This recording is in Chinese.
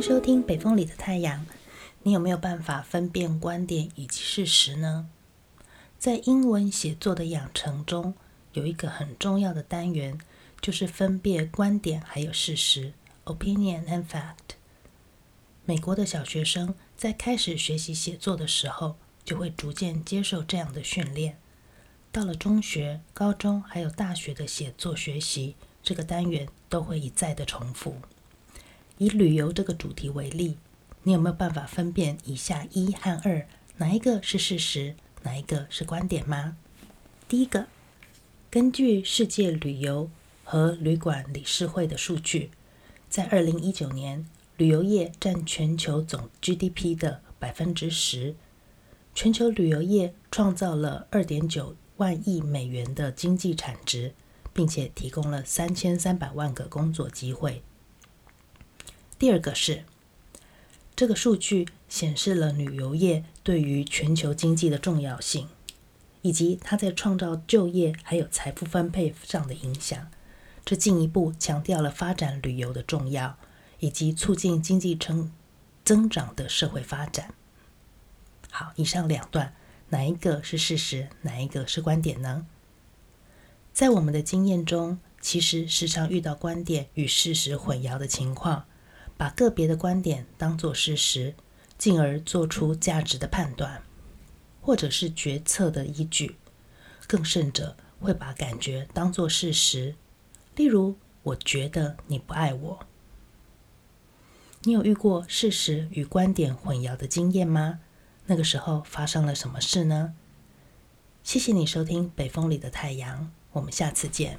收听北风里的太阳，你有没有办法分辨观点以及事实呢？在英文写作的养成中，有一个很重要的单元，就是分辨观点还有事实 （opinion and fact）。美国的小学生在开始学习写作的时候，就会逐渐接受这样的训练。到了中学、高中还有大学的写作学习，这个单元都会一再的重复。以旅游这个主题为例，你有没有办法分辨以下一和二哪一个是事实，哪一个是观点吗？第一个，根据世界旅游和旅馆理事会的数据，在二零一九年，旅游业占全球总 GDP 的百分之十，全球旅游业创造了二点九万亿美元的经济产值，并且提供了三千三百万个工作机会。第二个是，这个数据显示了旅游业对于全球经济的重要性，以及它在创造就业还有财富分配上的影响。这进一步强调了发展旅游的重要，以及促进经济增增长的社会发展。好，以上两段哪一个是事实，哪一个是观点呢？在我们的经验中，其实时常遇到观点与事实混淆的情况。把个别的观点当作事实，进而做出价值的判断，或者是决策的依据。更甚者，会把感觉当作事实。例如，我觉得你不爱我。你有遇过事实与观点混淆的经验吗？那个时候发生了什么事呢？谢谢你收听《北风里的太阳》，我们下次见。